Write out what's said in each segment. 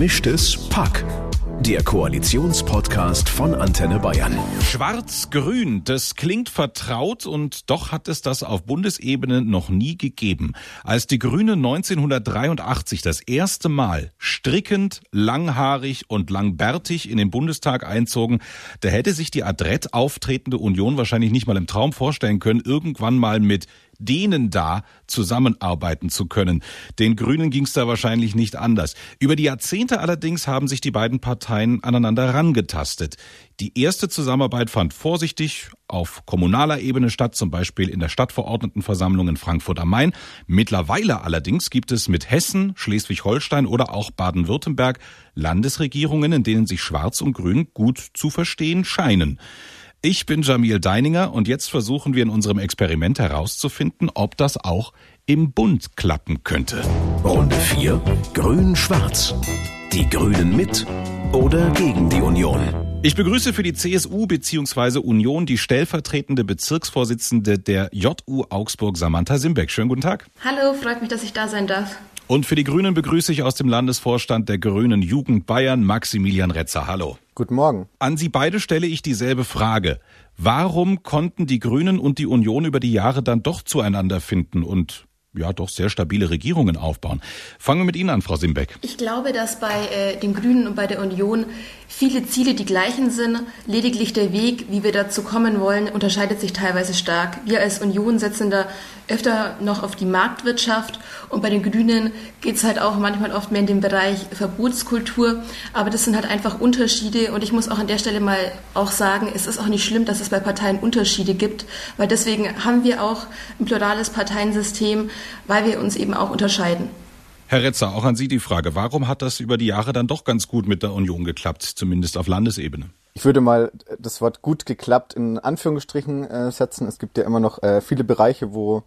Gemischtes Pack. Der Koalitionspodcast von Antenne Bayern. Schwarz-Grün, das klingt vertraut und doch hat es das auf Bundesebene noch nie gegeben. Als die Grünen 1983 das erste Mal strickend, langhaarig und langbärtig in den Bundestag einzogen, da hätte sich die adrett auftretende Union wahrscheinlich nicht mal im Traum vorstellen können, irgendwann mal mit denen da zusammenarbeiten zu können. Den Grünen ging es da wahrscheinlich nicht anders. Über die Jahrzehnte allerdings haben sich die beiden Parteien aneinander herangetastet. Die erste Zusammenarbeit fand vorsichtig auf kommunaler Ebene statt, zum Beispiel in der Stadtverordnetenversammlung in Frankfurt am Main. Mittlerweile allerdings gibt es mit Hessen, Schleswig-Holstein oder auch Baden-Württemberg Landesregierungen, in denen sich Schwarz und Grün gut zu verstehen scheinen. Ich bin Jamil Deininger und jetzt versuchen wir in unserem Experiment herauszufinden, ob das auch im Bund klappen könnte. Runde 4. Grün-Schwarz. Die Grünen mit oder gegen die Union. Ich begrüße für die CSU bzw. Union die stellvertretende Bezirksvorsitzende der JU Augsburg, Samantha Simbeck. Schönen guten Tag. Hallo, freut mich, dass ich da sein darf. Und für die Grünen begrüße ich aus dem Landesvorstand der Grünen Jugend Bayern Maximilian Retzer. Hallo. Guten Morgen. An Sie beide stelle ich dieselbe Frage. Warum konnten die Grünen und die Union über die Jahre dann doch zueinander finden und ja doch sehr stabile Regierungen aufbauen. Fangen wir mit Ihnen an, Frau Simbeck. Ich glaube, dass bei äh, den Grünen und bei der Union viele Ziele die gleichen sind. Lediglich der Weg, wie wir dazu kommen wollen, unterscheidet sich teilweise stark. Wir als Union setzen da öfter noch auf die Marktwirtschaft und bei den Grünen geht es halt auch manchmal oft mehr in den Bereich Verbotskultur. Aber das sind halt einfach Unterschiede und ich muss auch an der Stelle mal auch sagen, es ist auch nicht schlimm, dass es bei Parteien Unterschiede gibt, weil deswegen haben wir auch ein plurales Parteiensystem, weil wir uns eben auch unterscheiden. Herr Retzer, auch an Sie die Frage, warum hat das über die Jahre dann doch ganz gut mit der Union geklappt, zumindest auf Landesebene? Ich würde mal das Wort gut geklappt in Anführungsstrichen äh, setzen. Es gibt ja immer noch äh, viele Bereiche, wo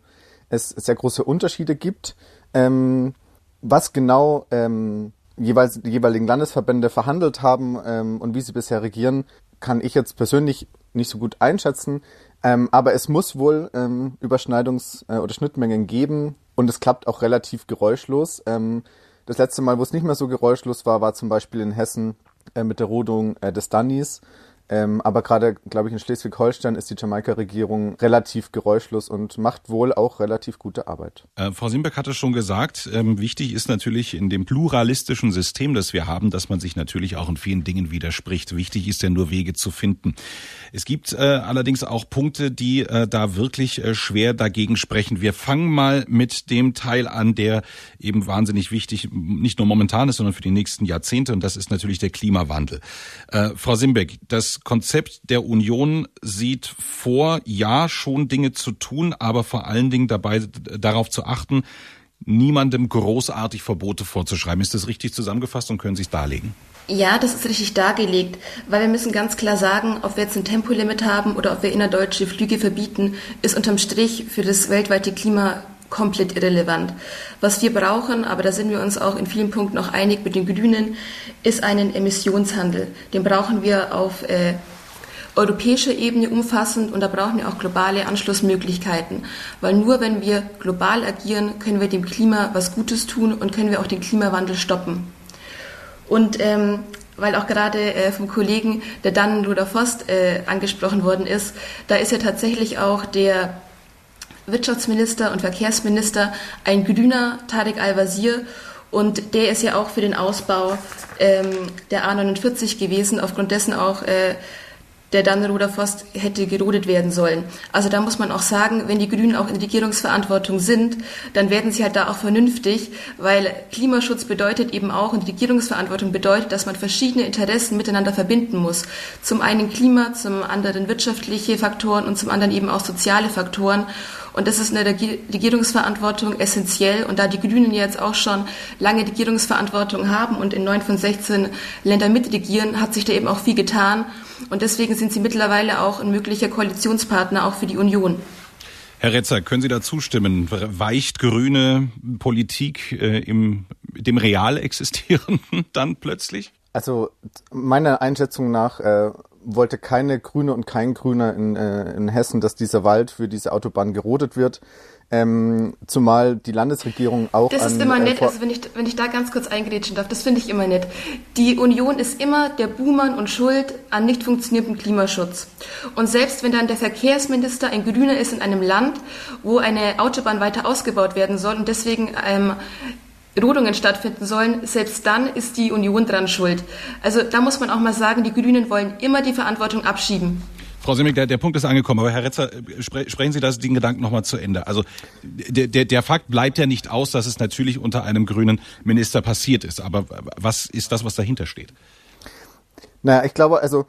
es sehr große Unterschiede gibt. Ähm, was genau ähm, jeweils die jeweiligen Landesverbände verhandelt haben ähm, und wie sie bisher regieren, kann ich jetzt persönlich nicht so gut einschätzen. Ähm, aber es muss wohl ähm, Überschneidungs- äh, oder Schnittmengen geben und es klappt auch relativ geräuschlos. Ähm, das letzte Mal, wo es nicht mehr so geräuschlos war, war zum Beispiel in Hessen äh, mit der Rodung äh, des Dunnies. Ähm, aber gerade, glaube ich, in Schleswig-Holstein ist die Jamaika-Regierung relativ geräuschlos und macht wohl auch relativ gute Arbeit. Äh, Frau Simbeck hatte schon gesagt, ähm, wichtig ist natürlich in dem pluralistischen System, das wir haben, dass man sich natürlich auch in vielen Dingen widerspricht. Wichtig ist ja nur Wege zu finden. Es gibt äh, allerdings auch Punkte, die äh, da wirklich äh, schwer dagegen sprechen. Wir fangen mal mit dem Teil an, der eben wahnsinnig wichtig, nicht nur momentan ist, sondern für die nächsten Jahrzehnte. Und das ist natürlich der Klimawandel. Äh, Frau Simbeck, das Konzept der Union sieht vor, ja, schon Dinge zu tun, aber vor allen Dingen dabei darauf zu achten, niemandem großartig Verbote vorzuschreiben. Ist das richtig zusammengefasst und können Sie es darlegen? Ja, das ist richtig dargelegt, weil wir müssen ganz klar sagen, ob wir jetzt ein Tempolimit haben oder ob wir innerdeutsche Flüge verbieten, ist unterm Strich für das weltweite Klima komplett irrelevant. Was wir brauchen, aber da sind wir uns auch in vielen Punkten auch einig mit den Grünen, ist einen Emissionshandel. Den brauchen wir auf äh, europäischer Ebene umfassend und da brauchen wir auch globale Anschlussmöglichkeiten. Weil nur wenn wir global agieren, können wir dem Klima was Gutes tun und können wir auch den Klimawandel stoppen. Und ähm, weil auch gerade äh, vom Kollegen der Dannenruder Forst äh, angesprochen worden ist, da ist ja tatsächlich auch der Wirtschaftsminister und Verkehrsminister ein grüner Tarek Al-Wazir und der ist ja auch für den Ausbau ähm, der A49 gewesen, aufgrund dessen auch äh, der Dannenroder Forst hätte gerodet werden sollen. Also da muss man auch sagen, wenn die Grünen auch in Regierungsverantwortung sind, dann werden sie halt da auch vernünftig, weil Klimaschutz bedeutet eben auch und Regierungsverantwortung bedeutet, dass man verschiedene Interessen miteinander verbinden muss. Zum einen Klima, zum anderen wirtschaftliche Faktoren und zum anderen eben auch soziale Faktoren. Und das ist in der Regierungsverantwortung essentiell. Und da die Grünen jetzt auch schon lange Regierungsverantwortung haben und in neun von 16 Ländern mitregieren, hat sich da eben auch viel getan. Und deswegen sind sie mittlerweile auch ein möglicher Koalitionspartner auch für die Union. Herr Retzer, können Sie da zustimmen? Weicht grüne Politik äh, im dem real existierenden dann plötzlich? Also meiner Einschätzung nach äh, wollte keine Grüne und kein Grüner in, äh, in Hessen, dass dieser Wald für diese Autobahn gerodet wird. Ähm, zumal die Landesregierung auch. Das ist an, immer äh, nett, also wenn ich, wenn ich da ganz kurz eingrätschen darf, das finde ich immer nett. Die Union ist immer der Buhmann und Schuld an nicht funktionierendem Klimaschutz. Und selbst wenn dann der Verkehrsminister ein Grüner ist in einem Land, wo eine Autobahn weiter ausgebaut werden soll und deswegen ähm, Rodungen stattfinden sollen, selbst dann ist die Union dran schuld. Also da muss man auch mal sagen, die Grünen wollen immer die Verantwortung abschieben. Frau Semmig, der, der Punkt ist angekommen, aber Herr Retzer, spre sprechen Sie das, den Gedanken nochmal zu Ende. Also der, der, der Fakt bleibt ja nicht aus, dass es natürlich unter einem grünen Minister passiert ist. Aber was ist das, was dahinter steht? Naja, ich glaube, also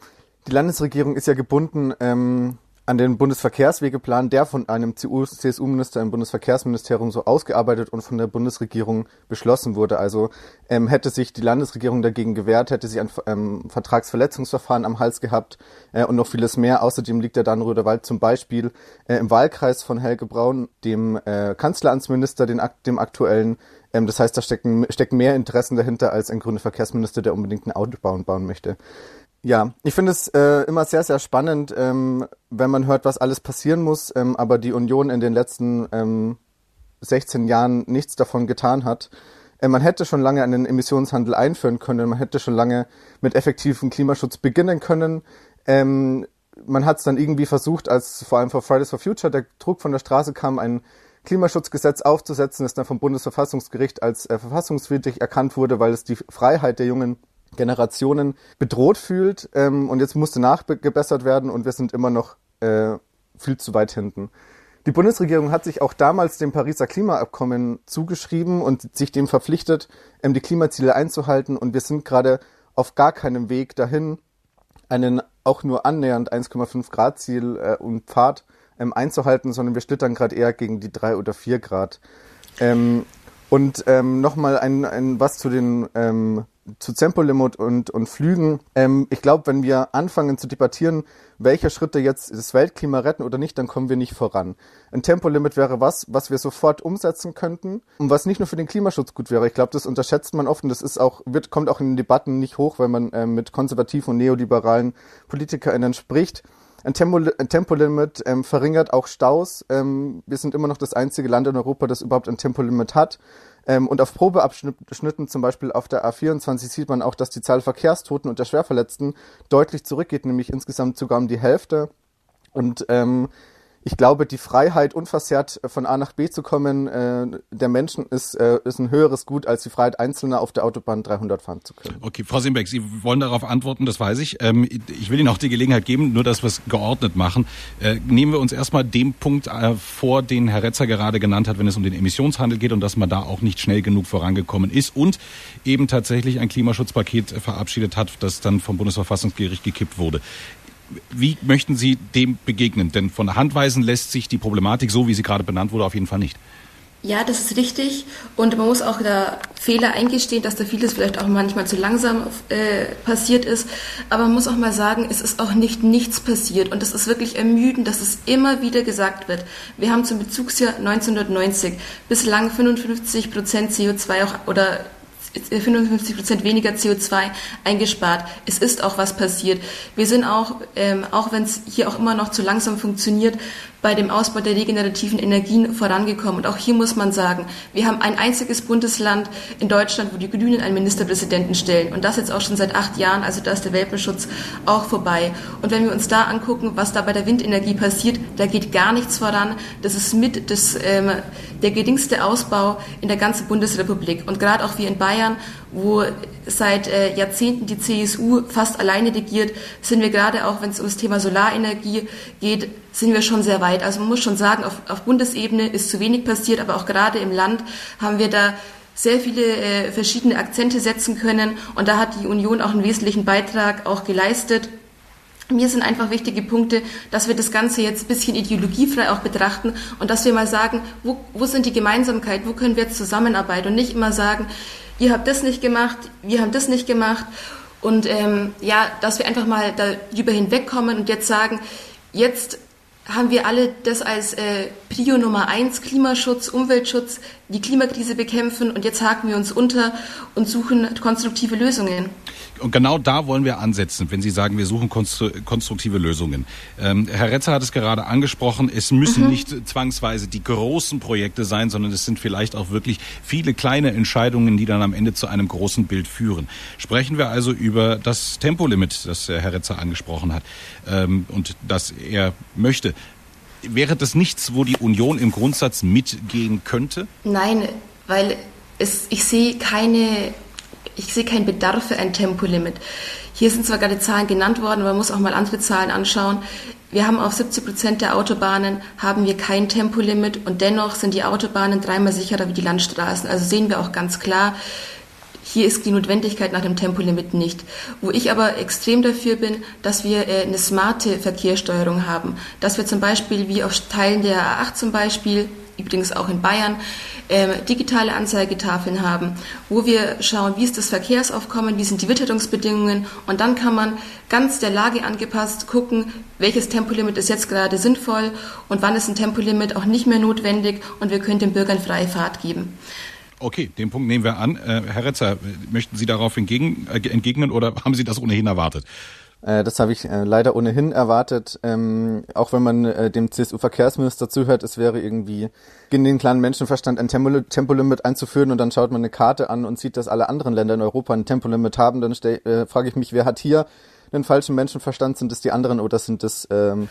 die Landesregierung ist ja gebunden ähm, an den Bundesverkehrswegeplan, der von einem CSU-Minister im Bundesverkehrsministerium so ausgearbeitet und von der Bundesregierung beschlossen wurde. Also ähm, hätte sich die Landesregierung dagegen gewehrt, hätte sie ein ähm, Vertragsverletzungsverfahren am Hals gehabt äh, und noch vieles mehr. Außerdem liegt der Dannenröder zum Beispiel äh, im Wahlkreis von Helge Braun, dem äh, Kanzleramtsminister, den, dem aktuellen. Ähm, das heißt, da stecken, stecken mehr Interessen dahinter als ein grüner Verkehrsminister, der unbedingt ein Autobahn bauen möchte. Ja, ich finde es äh, immer sehr, sehr spannend, ähm, wenn man hört, was alles passieren muss, ähm, aber die Union in den letzten ähm, 16 Jahren nichts davon getan hat. Äh, man hätte schon lange einen Emissionshandel einführen können, man hätte schon lange mit effektivem Klimaschutz beginnen können. Ähm, man hat es dann irgendwie versucht, als vor allem vor Fridays for Future der Druck von der Straße kam, ein Klimaschutzgesetz aufzusetzen, das dann vom Bundesverfassungsgericht als äh, verfassungswidrig erkannt wurde, weil es die Freiheit der jungen Generationen bedroht fühlt ähm, und jetzt musste nachgebessert werden und wir sind immer noch äh, viel zu weit hinten. Die Bundesregierung hat sich auch damals dem Pariser Klimaabkommen zugeschrieben und sich dem verpflichtet, ähm, die Klimaziele einzuhalten und wir sind gerade auf gar keinem Weg dahin, einen auch nur annähernd 1,5 Grad Ziel äh, und Pfad ähm, einzuhalten, sondern wir schlittern gerade eher gegen die drei oder vier Grad. Ähm, und ähm, nochmal ein, ein was zu den ähm, zu Tempolimit und, und Flügen. Ähm, ich glaube, wenn wir anfangen zu debattieren, welche Schritte jetzt das Weltklima retten oder nicht, dann kommen wir nicht voran. Ein Tempolimit wäre was, was wir sofort umsetzen könnten und was nicht nur für den Klimaschutz gut wäre. Ich glaube, das unterschätzt man oft und das ist auch, wird, kommt auch in den Debatten nicht hoch, wenn man äh, mit konservativen und neoliberalen PolitikerInnen spricht. Ein, Tempo, ein Tempolimit ähm, verringert auch Staus. Ähm, wir sind immer noch das einzige Land in Europa, das überhaupt ein Tempolimit hat. Ähm, und auf Probeabschnitten, zum Beispiel auf der A24, sieht man auch, dass die Zahl Verkehrstoten und der Schwerverletzten deutlich zurückgeht, nämlich insgesamt sogar um die Hälfte. Und ähm, ich glaube, die Freiheit, unversehrt von A nach B zu kommen, äh, der Menschen ist, äh, ist ein höheres Gut, als die Freiheit Einzelner auf der Autobahn 300 fahren zu können. Okay, Frau Simbeck, Sie wollen darauf antworten, das weiß ich. Ähm, ich will Ihnen auch die Gelegenheit geben, nur dass wir es geordnet machen. Äh, nehmen wir uns erstmal den Punkt äh, vor, den Herr Retzer gerade genannt hat, wenn es um den Emissionshandel geht und dass man da auch nicht schnell genug vorangekommen ist und eben tatsächlich ein Klimaschutzpaket verabschiedet hat, das dann vom Bundesverfassungsgericht gekippt wurde. Wie möchten Sie dem begegnen? Denn von der Hand weisen lässt sich die Problematik, so wie sie gerade benannt wurde, auf jeden Fall nicht. Ja, das ist richtig. Und man muss auch da Fehler eingestehen, dass da vieles vielleicht auch manchmal zu langsam äh, passiert ist. Aber man muss auch mal sagen, es ist auch nicht nichts passiert. Und es ist wirklich ermüdend, dass es immer wieder gesagt wird. Wir haben zum Bezugsjahr 1990 bislang 55 Prozent CO2 auch, oder 55 Prozent weniger CO2 eingespart. Es ist auch was passiert. Wir sind auch, ähm, auch wenn es hier auch immer noch zu langsam funktioniert, bei dem Ausbau der regenerativen Energien vorangekommen. Und auch hier muss man sagen, wir haben ein einziges Bundesland in Deutschland, wo die Grünen einen Ministerpräsidenten stellen. Und das jetzt auch schon seit acht Jahren. Also da ist der Welpenschutz auch vorbei. Und wenn wir uns da angucken, was da bei der Windenergie passiert, da geht gar nichts voran. Das ist mit das, ähm, der geringste Ausbau in der ganzen Bundesrepublik. Und gerade auch wir in Bayern, wo seit äh, Jahrzehnten die CSU fast alleine regiert, sind wir gerade auch, wenn es um das Thema Solarenergie geht, sind wir schon sehr weit. Also man muss schon sagen, auf, auf Bundesebene ist zu wenig passiert, aber auch gerade im Land haben wir da sehr viele äh, verschiedene Akzente setzen können und da hat die Union auch einen wesentlichen Beitrag auch geleistet. Mir sind einfach wichtige Punkte, dass wir das Ganze jetzt ein bisschen ideologiefrei auch betrachten und dass wir mal sagen, wo, wo sind die Gemeinsamkeiten, wo können wir jetzt zusammenarbeiten und nicht immer sagen, ihr habt das nicht gemacht, wir haben das nicht gemacht. Und ähm, ja, dass wir einfach mal darüber hinwegkommen und jetzt sagen, jetzt haben wir alle das als äh, Prio Nummer eins, Klimaschutz, Umweltschutz, die Klimakrise bekämpfen und jetzt haken wir uns unter und suchen konstruktive Lösungen. Und genau da wollen wir ansetzen, wenn Sie sagen, wir suchen konstruktive Lösungen. Ähm, Herr Retzer hat es gerade angesprochen, es müssen mhm. nicht zwangsweise die großen Projekte sein, sondern es sind vielleicht auch wirklich viele kleine Entscheidungen, die dann am Ende zu einem großen Bild führen. Sprechen wir also über das Tempolimit, das Herr Retzer angesprochen hat ähm, und das er möchte. Wäre das nichts, wo die Union im Grundsatz mitgehen könnte? Nein, weil es, ich sehe keine ich sehe keinen Bedarf für ein Tempolimit. Hier sind zwar gerade Zahlen genannt worden, aber man muss auch mal andere Zahlen anschauen. Wir haben auf 70 Prozent der Autobahnen haben wir kein Tempolimit und dennoch sind die Autobahnen dreimal sicherer wie die Landstraßen. Also sehen wir auch ganz klar, hier ist die Notwendigkeit nach dem Tempolimit nicht. Wo ich aber extrem dafür bin, dass wir äh, eine smarte Verkehrssteuerung haben. Dass wir zum Beispiel, wie auf Teilen der A8 zum Beispiel, übrigens auch in Bayern, äh, digitale Anzeigetafeln haben, wo wir schauen, wie ist das Verkehrsaufkommen, wie sind die Witterungsbedingungen und dann kann man ganz der Lage angepasst gucken, welches Tempolimit ist jetzt gerade sinnvoll und wann ist ein Tempolimit auch nicht mehr notwendig und wir können den Bürgern freie Fahrt geben. Okay, den Punkt nehmen wir an. Äh, Herr Retzer, möchten Sie darauf entgegen, äh, entgegnen oder haben Sie das ohnehin erwartet? Äh, das habe ich äh, leider ohnehin erwartet. Ähm, auch wenn man äh, dem CSU-Verkehrsminister zuhört, es wäre irgendwie gegen den kleinen Menschenverstand ein Tempo Tempolimit einzuführen und dann schaut man eine Karte an und sieht, dass alle anderen Länder in Europa ein Tempolimit haben. Dann äh, frage ich mich, wer hat hier einen falschen Menschenverstand? Sind es die anderen oder sind es ähm,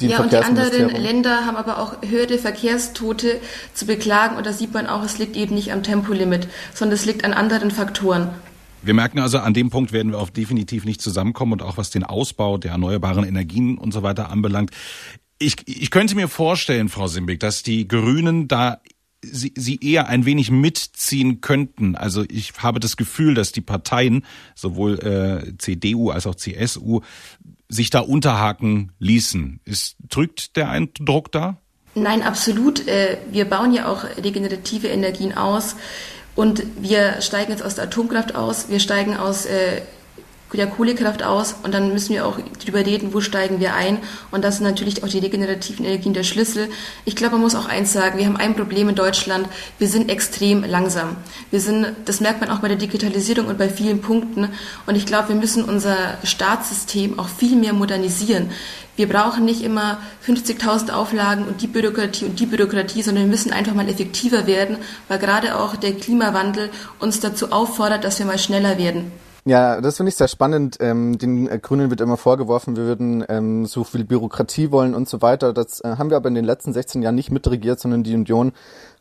die ja, und die anderen Länder haben aber auch höhere Verkehrstote zu beklagen und da sieht man auch, es liegt eben nicht am Tempolimit, sondern es liegt an anderen Faktoren. Wir merken also, an dem Punkt werden wir auch definitiv nicht zusammenkommen und auch was den Ausbau der erneuerbaren Energien und so weiter anbelangt. Ich, ich könnte mir vorstellen, Frau Simbig, dass die Grünen da sie, sie eher ein wenig mitziehen könnten. Also ich habe das Gefühl, dass die Parteien, sowohl äh, CDU als auch CSU, sich da unterhaken ließen. Ist, trügt der Eindruck da? Nein, absolut. Äh, wir bauen ja auch regenerative Energien aus. Und wir steigen jetzt aus der Atomkraft aus, wir steigen aus äh, der Kohlekraft aus und dann müssen wir auch darüber reden, wo steigen wir ein. Und das sind natürlich auch die regenerativen Energien der Schlüssel. Ich glaube, man muss auch eins sagen, wir haben ein Problem in Deutschland, wir sind extrem langsam. Wir sind, das merkt man auch bei der Digitalisierung und bei vielen Punkten. Und ich glaube, wir müssen unser Staatssystem auch viel mehr modernisieren. Wir brauchen nicht immer 50.000 Auflagen und die Bürokratie und die Bürokratie, sondern wir müssen einfach mal effektiver werden, weil gerade auch der Klimawandel uns dazu auffordert, dass wir mal schneller werden. Ja, das finde ich sehr spannend. Ähm, den äh, Grünen wird immer vorgeworfen, wir würden ähm, so viel Bürokratie wollen und so weiter. Das äh, haben wir aber in den letzten 16 Jahren nicht mitregiert, sondern die Union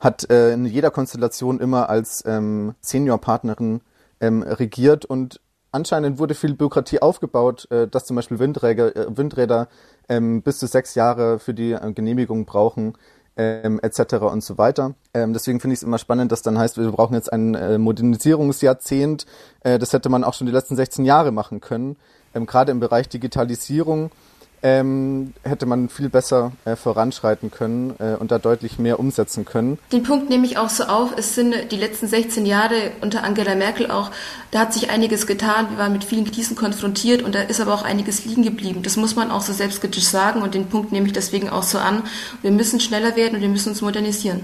hat äh, in jeder Konstellation immer als ähm, Seniorpartnerin ähm, regiert und anscheinend wurde viel Bürokratie aufgebaut, äh, dass zum Beispiel Windräder, äh, Windräder ähm, bis zu sechs Jahre für die äh, Genehmigung brauchen. Ähm, etc. und so weiter. Ähm, deswegen finde ich es immer spannend, dass dann heißt, wir brauchen jetzt ein äh, Modernisierungsjahrzehnt. Äh, das hätte man auch schon die letzten 16 Jahre machen können. Ähm, Gerade im Bereich Digitalisierung ähm, hätte man viel besser äh, voranschreiten können äh, und da deutlich mehr umsetzen können. Den Punkt nehme ich auch so auf. Es sind die letzten 16 Jahre unter Angela Merkel auch, da hat sich einiges getan. Wir waren mit vielen Krisen konfrontiert und da ist aber auch einiges liegen geblieben. Das muss man auch so selbstkritisch sagen und den Punkt nehme ich deswegen auch so an. Wir müssen schneller werden und wir müssen uns modernisieren.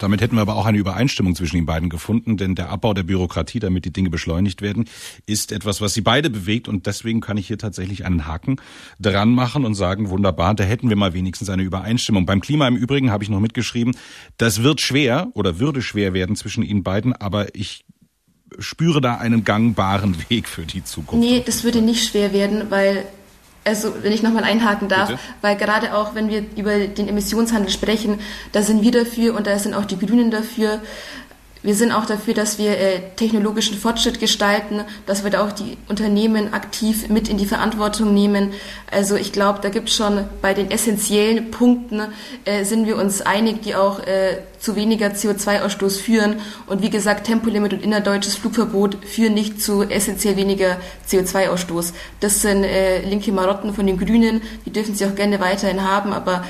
Damit hätten wir aber auch eine Übereinstimmung zwischen den beiden gefunden, denn der Abbau der Bürokratie, damit die Dinge beschleunigt werden, ist etwas, was sie beide bewegt und deswegen kann ich hier tatsächlich einen Haken dran machen und sagen, wunderbar, da hätten wir mal wenigstens eine Übereinstimmung. Beim Klima im Übrigen habe ich noch mitgeschrieben, das wird schwer oder würde schwer werden zwischen Ihnen beiden, aber ich spüre da einen gangbaren Weg für die Zukunft. Nee, das würde nicht schwer werden, weil also wenn ich nochmal einhaken darf, Bitte? weil gerade auch, wenn wir über den Emissionshandel sprechen, da sind wir dafür und da sind auch die Grünen dafür, wir sind auch dafür, dass wir äh, technologischen Fortschritt gestalten, dass wir da auch die Unternehmen aktiv mit in die Verantwortung nehmen. Also ich glaube, da gibt es schon bei den essentiellen Punkten, äh, sind wir uns einig, die auch äh, zu weniger CO2-Ausstoß führen. Und wie gesagt, Tempolimit und innerdeutsches Flugverbot führen nicht zu essentiell weniger CO2-Ausstoß. Das sind äh, linke Marotten von den Grünen, die dürfen sie auch gerne weiterhin haben, aber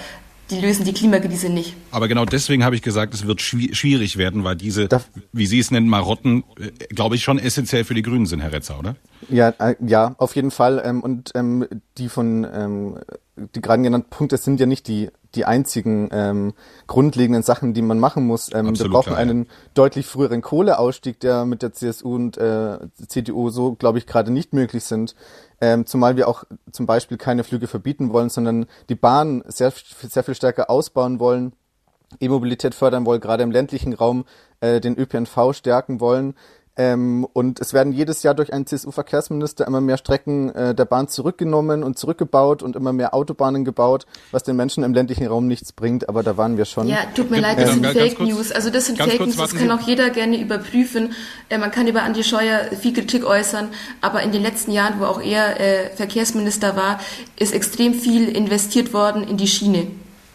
die lösen die Klimakrise nicht. Aber genau deswegen habe ich gesagt, es wird schwierig werden, weil diese, Darf wie Sie es nennen, Marotten, äh, glaube ich, schon essentiell für die Grünen sind, Herr Retzer, oder? Ja, äh, ja, auf jeden Fall. Ähm, und ähm, die von ähm, die gerade genannten Punkte sind ja nicht die, die einzigen ähm, grundlegenden Sachen, die man machen muss. Ähm, wir brauchen klar, einen deutlich früheren Kohleausstieg, der mit der CSU und äh, CDU so, glaube ich, gerade nicht möglich sind. Ähm, zumal wir auch zum Beispiel keine Flüge verbieten wollen, sondern die Bahn sehr, sehr viel stärker ausbauen wollen, E-Mobilität fördern wollen, gerade im ländlichen Raum äh, den ÖPNV stärken wollen. Ähm, und es werden jedes Jahr durch einen CSU-Verkehrsminister immer mehr Strecken äh, der Bahn zurückgenommen und zurückgebaut und immer mehr Autobahnen gebaut, was den Menschen im ländlichen Raum nichts bringt. Aber da waren wir schon. Ja, tut mir leid, das ähm, sind Fake kurz, News. Also das sind Fake News, das kann auch jeder gerne überprüfen. Äh, man kann über Andi Scheuer viel Kritik äußern, aber in den letzten Jahren, wo auch er äh, Verkehrsminister war, ist extrem viel investiert worden in die Schiene.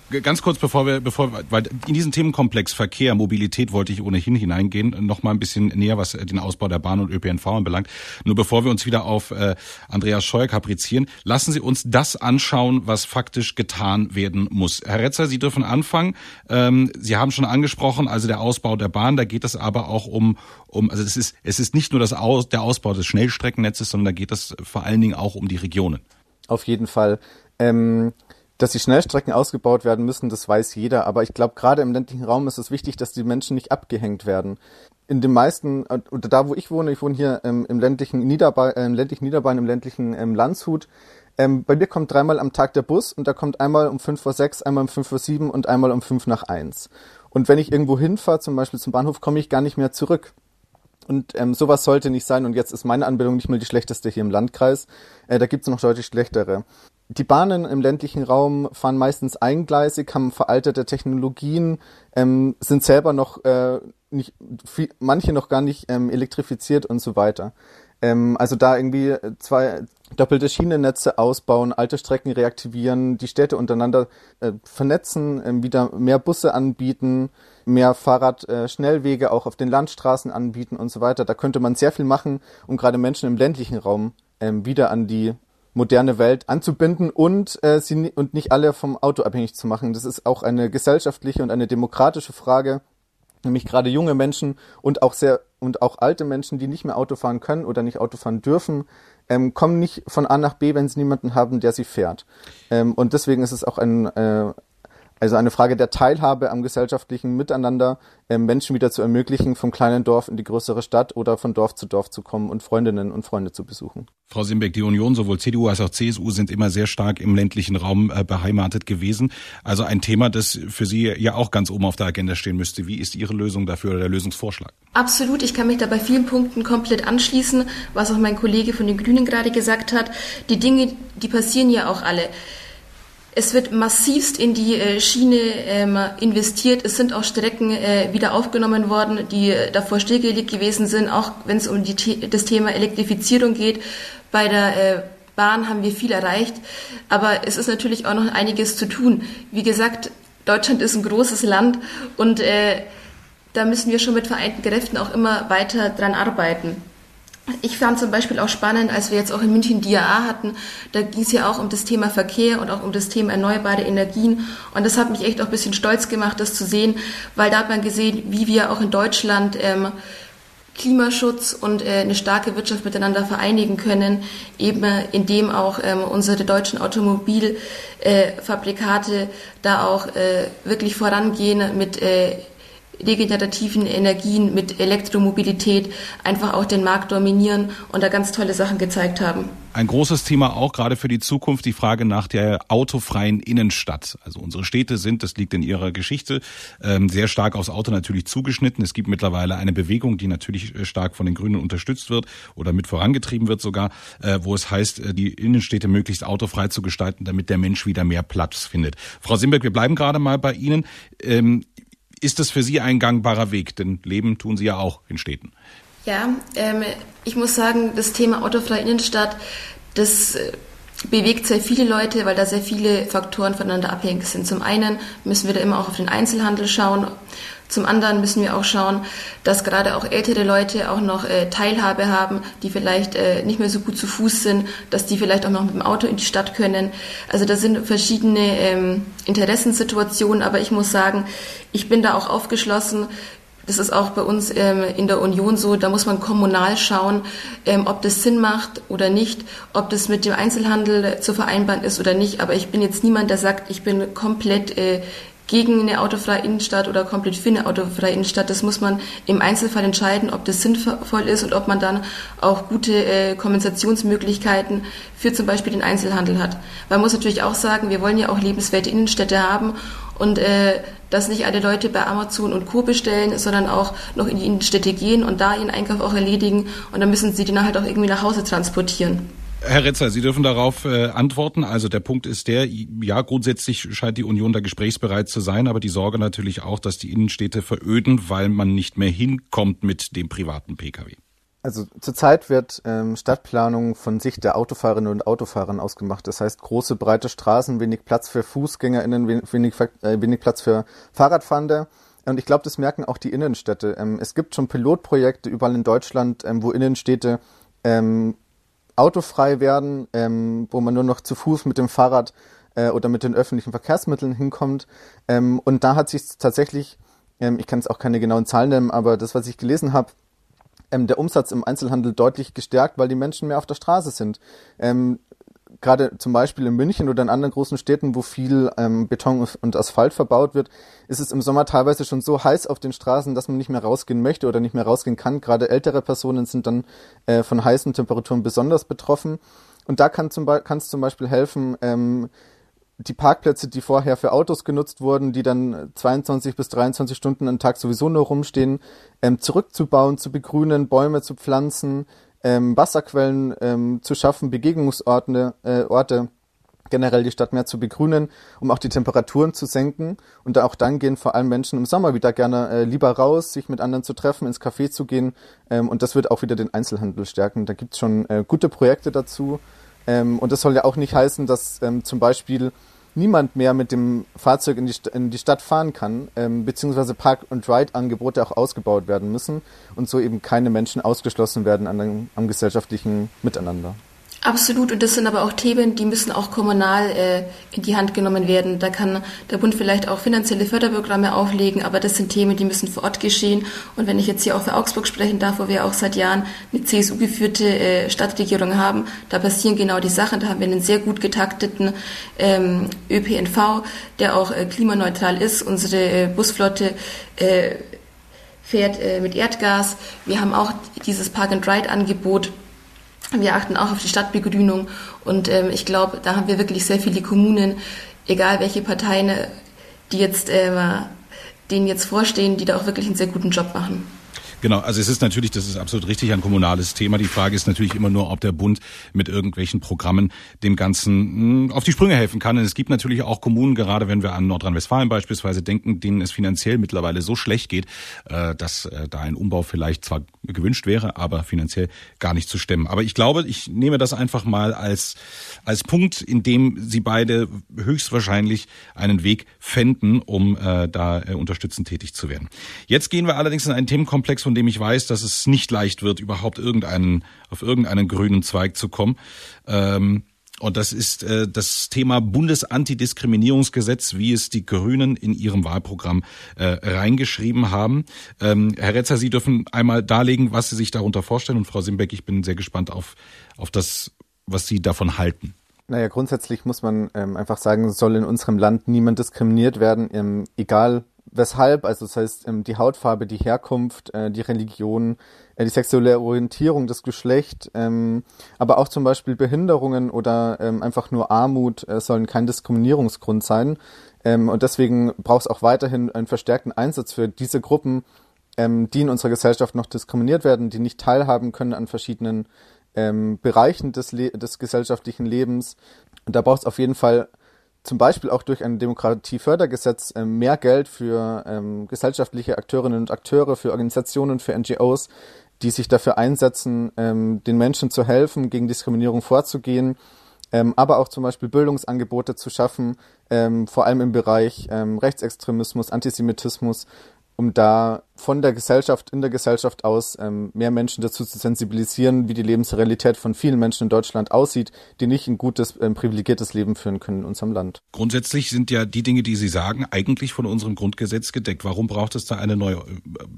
Ganz kurz, bevor wir, bevor, weil in diesen Themenkomplex Verkehr, Mobilität wollte ich ohnehin hineingehen, noch mal ein bisschen näher, was den Ausbau der Bahn und ÖPNV anbelangt. Nur bevor wir uns wieder auf äh, Andreas Scheuer kaprizieren, lassen Sie uns das anschauen, was faktisch getan werden muss. Herr Retzer, Sie dürfen anfangen. Ähm, Sie haben schon angesprochen, also der Ausbau der Bahn, da geht es aber auch um, um also es ist, es ist nicht nur das Aus, der Ausbau des Schnellstreckennetzes, sondern da geht es vor allen Dingen auch um die Regionen. Auf jeden Fall. Ähm dass die Schnellstrecken ausgebaut werden müssen, das weiß jeder. Aber ich glaube, gerade im ländlichen Raum ist es wichtig, dass die Menschen nicht abgehängt werden. In den meisten, oder da wo ich wohne, ich wohne hier ähm, im ländlichen Niederbayern, äh, im ländlichen Niederbayern, im ländlichen ähm, Landshut. Ähm, bei mir kommt dreimal am Tag der Bus und da kommt einmal um fünf vor sechs, einmal um fünf vor sieben und einmal um fünf nach eins. Und wenn ich irgendwo hinfahre, zum Beispiel zum Bahnhof, komme ich gar nicht mehr zurück. Und ähm, sowas sollte nicht sein. Und jetzt ist meine Anbindung nicht mal die schlechteste hier im Landkreis. Äh, da gibt's noch deutlich schlechtere. Die Bahnen im ländlichen Raum fahren meistens eingleisig, haben veraltete Technologien, ähm, sind selber noch äh, nicht, viel, manche noch gar nicht ähm, elektrifiziert und so weiter. Ähm, also da irgendwie zwei doppelte Schienennetze ausbauen, alte Strecken reaktivieren, die Städte untereinander äh, vernetzen, äh, wieder mehr Busse anbieten, mehr Fahrradschnellwege äh, auch auf den Landstraßen anbieten und so weiter. Da könnte man sehr viel machen, um gerade Menschen im ländlichen Raum ähm, wieder an die moderne Welt anzubinden und äh, sie und nicht alle vom Auto abhängig zu machen. Das ist auch eine gesellschaftliche und eine demokratische Frage, nämlich gerade junge Menschen und auch sehr und auch alte Menschen, die nicht mehr Auto fahren können oder nicht Auto fahren dürfen, ähm, kommen nicht von A nach B, wenn sie niemanden haben, der sie fährt. Ähm, und deswegen ist es auch ein äh, also eine Frage der Teilhabe am gesellschaftlichen Miteinander, äh, Menschen wieder zu ermöglichen, vom kleinen Dorf in die größere Stadt oder von Dorf zu Dorf zu kommen und Freundinnen und Freunde zu besuchen. Frau Simbeck, die Union, sowohl CDU als auch CSU, sind immer sehr stark im ländlichen Raum äh, beheimatet gewesen. Also ein Thema, das für Sie ja auch ganz oben auf der Agenda stehen müsste. Wie ist Ihre Lösung dafür oder der Lösungsvorschlag? Absolut, ich kann mich da bei vielen Punkten komplett anschließen, was auch mein Kollege von den Grünen gerade gesagt hat. Die Dinge, die passieren ja auch alle. Es wird massivst in die äh, Schiene ähm, investiert. Es sind auch Strecken äh, wieder aufgenommen worden, die äh, davor stillgelegt gewesen sind, auch wenn es um die, das Thema Elektrifizierung geht. Bei der Bahn haben wir viel erreicht, aber es ist natürlich auch noch einiges zu tun. Wie gesagt, Deutschland ist ein großes Land und da müssen wir schon mit vereinten Kräften auch immer weiter dran arbeiten. Ich fand zum Beispiel auch spannend, als wir jetzt auch in München DIA hatten, da ging es ja auch um das Thema Verkehr und auch um das Thema erneuerbare Energien. Und das hat mich echt auch ein bisschen stolz gemacht, das zu sehen, weil da hat man gesehen, wie wir auch in Deutschland ähm, Klimaschutz und äh, eine starke Wirtschaft miteinander vereinigen können, eben indem auch ähm, unsere deutschen Automobilfabrikate äh, da auch äh, wirklich vorangehen mit äh, regenerativen Energien, mit Elektromobilität einfach auch den Markt dominieren und da ganz tolle Sachen gezeigt haben. Ein großes Thema auch gerade für die Zukunft die Frage nach der autofreien Innenstadt. Also unsere Städte sind, das liegt in ihrer Geschichte, ähm, sehr stark aufs Auto natürlich zugeschnitten. Es gibt mittlerweile eine Bewegung, die natürlich äh, stark von den Grünen unterstützt wird oder mit vorangetrieben wird sogar, äh, wo es heißt, äh, die Innenstädte möglichst autofrei zu gestalten, damit der Mensch wieder mehr Platz findet. Frau Simberg, wir bleiben gerade mal bei Ihnen. Ist das für Sie ein gangbarer Weg? Denn Leben tun Sie ja auch in Städten. Ja, ähm, ich muss sagen, das Thema autofreie Innenstadt, das äh, bewegt sehr viele Leute, weil da sehr viele Faktoren voneinander abhängig sind. Zum einen müssen wir da immer auch auf den Einzelhandel schauen. Zum anderen müssen wir auch schauen, dass gerade auch ältere Leute auch noch äh, Teilhabe haben, die vielleicht äh, nicht mehr so gut zu Fuß sind, dass die vielleicht auch noch mit dem Auto in die Stadt können. Also da sind verschiedene ähm, Interessensituationen, aber ich muss sagen, ich bin da auch aufgeschlossen. Das ist auch bei uns ähm, in der Union so. Da muss man kommunal schauen, ähm, ob das Sinn macht oder nicht, ob das mit dem Einzelhandel zu vereinbaren ist oder nicht. Aber ich bin jetzt niemand, der sagt, ich bin komplett äh, gegen eine autofreie Innenstadt oder komplett für eine autofreie Innenstadt. Das muss man im Einzelfall entscheiden, ob das sinnvoll ist und ob man dann auch gute äh, Kompensationsmöglichkeiten für zum Beispiel den Einzelhandel hat. Man muss natürlich auch sagen, wir wollen ja auch lebenswerte Innenstädte haben und äh, dass nicht alle Leute bei Amazon und Co. bestellen, sondern auch noch in die Innenstädte gehen und da ihren Einkauf auch erledigen und dann müssen sie den halt auch irgendwie nach Hause transportieren. Herr Retzer, Sie dürfen darauf äh, antworten. Also der Punkt ist der, ja, grundsätzlich scheint die Union da gesprächsbereit zu sein, aber die Sorge natürlich auch, dass die Innenstädte veröden, weil man nicht mehr hinkommt mit dem privaten Pkw. Also zurzeit wird ähm, Stadtplanung von Sicht der Autofahrerinnen und Autofahrer ausgemacht. Das heißt große, breite Straßen, wenig Platz für FußgängerInnen, wenig, äh, wenig Platz für Fahrradfahrende. Und ich glaube, das merken auch die Innenstädte. Ähm, es gibt schon Pilotprojekte überall in Deutschland, ähm, wo Innenstädte ähm, autofrei werden, ähm, wo man nur noch zu Fuß mit dem Fahrrad äh, oder mit den öffentlichen Verkehrsmitteln hinkommt. Ähm, und da hat sich tatsächlich, ähm, ich kann jetzt auch keine genauen Zahlen nennen, aber das, was ich gelesen habe, ähm, der Umsatz im Einzelhandel deutlich gestärkt, weil die Menschen mehr auf der Straße sind. Ähm, Gerade zum Beispiel in München oder in anderen großen Städten, wo viel ähm, Beton und Asphalt verbaut wird, ist es im Sommer teilweise schon so heiß auf den Straßen, dass man nicht mehr rausgehen möchte oder nicht mehr rausgehen kann. Gerade ältere Personen sind dann äh, von heißen Temperaturen besonders betroffen. Und da kann es zum Beispiel helfen, ähm, die Parkplätze, die vorher für Autos genutzt wurden, die dann 22 bis 23 Stunden am Tag sowieso nur rumstehen, ähm, zurückzubauen, zu begrünen, Bäume zu pflanzen, ähm, Wasserquellen ähm, zu schaffen, Begegnungsorte, äh, Orte, generell die Stadt mehr zu begrünen, um auch die Temperaturen zu senken. Und auch dann gehen vor allem Menschen im Sommer wieder gerne äh, lieber raus, sich mit anderen zu treffen, ins Café zu gehen. Ähm, und das wird auch wieder den Einzelhandel stärken. Da gibt's schon äh, gute Projekte dazu. Ähm, und das soll ja auch nicht heißen, dass ähm, zum Beispiel niemand mehr mit dem Fahrzeug in die, in die Stadt fahren kann, ähm, beziehungsweise Park-and-Ride-Angebote auch ausgebaut werden müssen und so eben keine Menschen ausgeschlossen werden an am gesellschaftlichen Miteinander. Absolut, und das sind aber auch Themen, die müssen auch kommunal äh, in die Hand genommen werden. Da kann der Bund vielleicht auch finanzielle Förderprogramme auflegen, aber das sind Themen, die müssen vor Ort geschehen. Und wenn ich jetzt hier auch für Augsburg sprechen darf, wo wir auch seit Jahren eine CSU-geführte äh, Stadtregierung haben, da passieren genau die Sachen. Da haben wir einen sehr gut getakteten ähm, ÖPNV, der auch äh, klimaneutral ist. Unsere äh, Busflotte äh, fährt äh, mit Erdgas. Wir haben auch dieses Park-and-Ride-Angebot wir achten auch auf die Stadtbegrünung und ähm, ich glaube, da haben wir wirklich sehr viele Kommunen, egal welche Parteien, die jetzt äh, denen jetzt vorstehen, die da auch wirklich einen sehr guten Job machen. Genau, also es ist natürlich, das ist absolut richtig, ein kommunales Thema. Die Frage ist natürlich immer nur, ob der Bund mit irgendwelchen Programmen dem Ganzen hm, auf die Sprünge helfen kann. Und es gibt natürlich auch Kommunen, gerade wenn wir an Nordrhein-Westfalen beispielsweise denken, denen es finanziell mittlerweile so schlecht geht, äh, dass äh, da ein Umbau vielleicht zwar gewünscht wäre, aber finanziell gar nicht zu stemmen. Aber ich glaube, ich nehme das einfach mal als, als Punkt, in dem Sie beide höchstwahrscheinlich einen Weg fänden, um äh, da unterstützend tätig zu werden. Jetzt gehen wir allerdings in einen Themenkomplex, von dem ich weiß, dass es nicht leicht wird, überhaupt irgendeinen, auf irgendeinen grünen Zweig zu kommen. Ähm, und das ist äh, das Thema Bundesantidiskriminierungsgesetz, wie es die Grünen in ihrem Wahlprogramm äh, reingeschrieben haben. Ähm, Herr Retzer, Sie dürfen einmal darlegen, was Sie sich darunter vorstellen. Und Frau Simbeck, ich bin sehr gespannt auf, auf das, was Sie davon halten. Naja, grundsätzlich muss man ähm, einfach sagen, soll in unserem Land niemand diskriminiert werden, ähm, egal weshalb, also das heißt ähm, die Hautfarbe, die Herkunft, äh, die Religion, äh, die sexuelle Orientierung, das Geschlecht, ähm, aber auch zum Beispiel Behinderungen oder ähm, einfach nur Armut äh, sollen kein Diskriminierungsgrund sein. Und deswegen braucht es auch weiterhin einen verstärkten Einsatz für diese Gruppen, die in unserer Gesellschaft noch diskriminiert werden, die nicht teilhaben können an verschiedenen Bereichen des, des gesellschaftlichen Lebens. Und da braucht es auf jeden Fall zum Beispiel auch durch ein Demokratiefördergesetz äh, mehr Geld für ähm, gesellschaftliche Akteurinnen und Akteure, für Organisationen, für NGOs, die sich dafür einsetzen, ähm, den Menschen zu helfen, gegen Diskriminierung vorzugehen, ähm, aber auch zum Beispiel Bildungsangebote zu schaffen, ähm, vor allem im Bereich ähm, Rechtsextremismus, Antisemitismus um da von der Gesellschaft, in der Gesellschaft aus ähm, mehr Menschen dazu zu sensibilisieren, wie die Lebensrealität von vielen Menschen in Deutschland aussieht, die nicht ein gutes, ähm, privilegiertes Leben führen können in unserem Land. Grundsätzlich sind ja die Dinge, die Sie sagen, eigentlich von unserem Grundgesetz gedeckt. Warum braucht es da eine neue äh,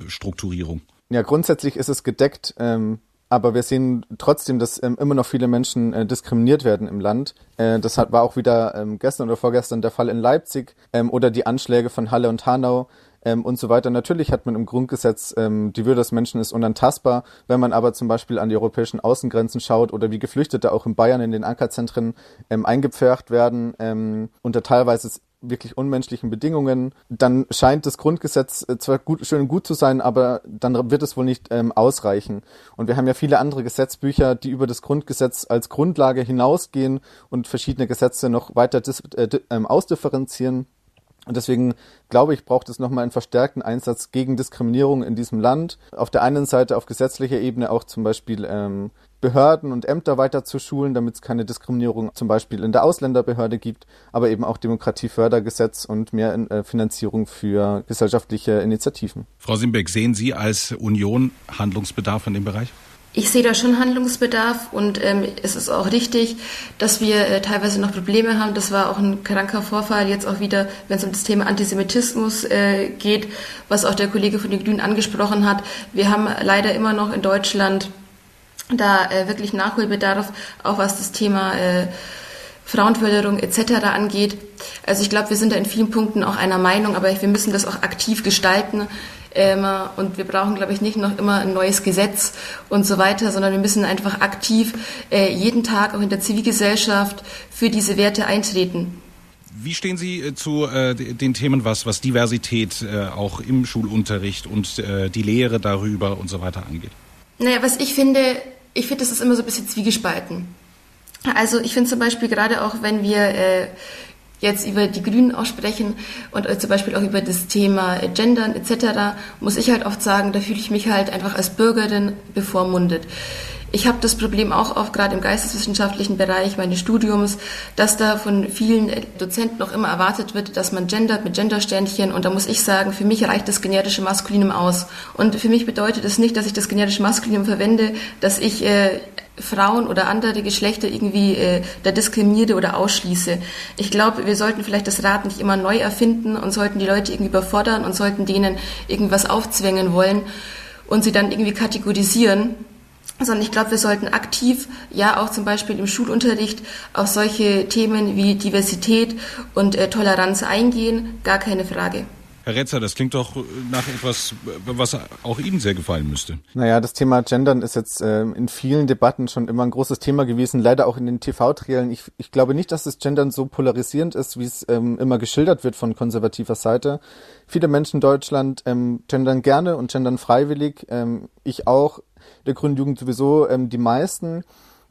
Strukturierung? Ja, grundsätzlich ist es gedeckt. Ähm, aber wir sehen trotzdem, dass ähm, immer noch viele Menschen äh, diskriminiert werden im Land. Äh, das hat, war auch wieder ähm, gestern oder vorgestern der Fall in Leipzig ähm, oder die Anschläge von Halle und Hanau ähm, und so weiter. Natürlich hat man im Grundgesetz, ähm, die Würde des Menschen ist unantastbar. Wenn man aber zum Beispiel an die europäischen Außengrenzen schaut oder wie Geflüchtete auch in Bayern in den Ankerzentren ähm, eingepfercht werden ähm, unter teilweise wirklich unmenschlichen Bedingungen, dann scheint das Grundgesetz äh, zwar gut, schön gut zu sein, aber dann wird es wohl nicht ähm, ausreichen. Und wir haben ja viele andere Gesetzbücher, die über das Grundgesetz als Grundlage hinausgehen und verschiedene Gesetze noch weiter dis, äh, ähm, ausdifferenzieren. Und deswegen glaube ich, braucht es nochmal einen verstärkten Einsatz gegen Diskriminierung in diesem Land. Auf der einen Seite auf gesetzlicher Ebene auch zum Beispiel ähm, Behörden und Ämter weiter zu schulen, damit es keine Diskriminierung zum Beispiel in der Ausländerbehörde gibt, aber eben auch Demokratiefördergesetz und mehr äh, Finanzierung für gesellschaftliche Initiativen. Frau Simbeck, sehen Sie als Union Handlungsbedarf in dem Bereich? Ich sehe da schon Handlungsbedarf und ähm, es ist auch richtig, dass wir äh, teilweise noch Probleme haben. Das war auch ein kranker Vorfall jetzt auch wieder, wenn es um das Thema Antisemitismus äh, geht, was auch der Kollege von den Grünen angesprochen hat. Wir haben leider immer noch in Deutschland da äh, wirklich Nachholbedarf, auch was das Thema äh, Frauenförderung etc. angeht. Also ich glaube, wir sind da in vielen Punkten auch einer Meinung, aber wir müssen das auch aktiv gestalten. Und wir brauchen, glaube ich, nicht noch immer ein neues Gesetz und so weiter, sondern wir müssen einfach aktiv äh, jeden Tag auch in der Zivilgesellschaft für diese Werte eintreten. Wie stehen Sie äh, zu äh, den Themen, was, was Diversität auch im Schulunterricht und die Lehre darüber und so weiter angeht? Naja, was ich finde, ich finde, das ist immer so ein bisschen zwiegespalten. Also ich finde zum Beispiel gerade auch, wenn wir äh, jetzt über die Grünen auch sprechen und äh, zum Beispiel auch über das Thema Gendern etc., muss ich halt oft sagen, da fühle ich mich halt einfach als Bürgerin bevormundet. Ich habe das Problem auch oft gerade im geisteswissenschaftlichen Bereich meines Studiums, dass da von vielen Dozenten noch immer erwartet wird, dass man gendert mit Gendersternchen und da muss ich sagen, für mich reicht das generische Maskulinum aus. Und für mich bedeutet es das nicht, dass ich das generische Maskulinum verwende, dass ich äh, Frauen oder andere Geschlechter irgendwie äh, da diskriminiere oder ausschließe. Ich glaube, wir sollten vielleicht das Rad nicht immer neu erfinden und sollten die Leute irgendwie überfordern und sollten denen irgendwas aufzwängen wollen und sie dann irgendwie kategorisieren sondern ich glaube, wir sollten aktiv, ja auch zum Beispiel im Schulunterricht, auf solche Themen wie Diversität und äh, Toleranz eingehen, gar keine Frage. Herr Retzer, das klingt doch nach etwas, was auch Ihnen sehr gefallen müsste. Naja, das Thema Gendern ist jetzt äh, in vielen Debatten schon immer ein großes Thema gewesen, leider auch in den TV-Triellen. Ich, ich glaube nicht, dass das Gendern so polarisierend ist, wie es ähm, immer geschildert wird von konservativer Seite. Viele Menschen in Deutschland ähm, gendern gerne und gendern freiwillig. Ähm, ich auch der Grünen Jugend sowieso ähm, die meisten.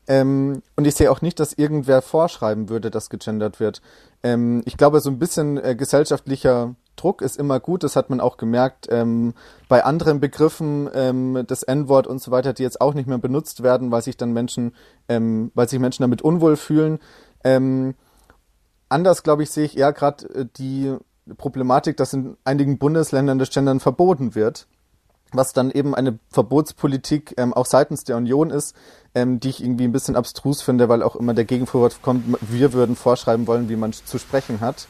Ähm, und ich sehe auch nicht, dass irgendwer vorschreiben würde, dass gegendert wird. Ähm, ich glaube, so ein bisschen äh, gesellschaftlicher Druck ist immer gut. Das hat man auch gemerkt ähm, bei anderen Begriffen, ähm, das N-Wort und so weiter, die jetzt auch nicht mehr benutzt werden, weil sich dann Menschen, ähm, weil sich Menschen damit unwohl fühlen. Ähm, anders, glaube ich, sehe ich eher gerade äh, die Problematik, dass in einigen Bundesländern das Gendern verboten wird was dann eben eine Verbotspolitik ähm, auch seitens der Union ist, ähm, die ich irgendwie ein bisschen abstrus finde, weil auch immer der Gegenvorwurf kommt, wir würden vorschreiben wollen, wie man zu sprechen hat.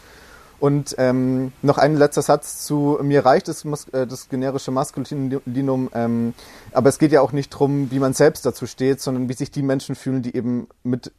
Und ähm, noch ein letzter Satz zu mir reicht das, äh, das generische Maskulinum, ähm, aber es geht ja auch nicht drum, wie man selbst dazu steht, sondern wie sich die Menschen fühlen, die eben mit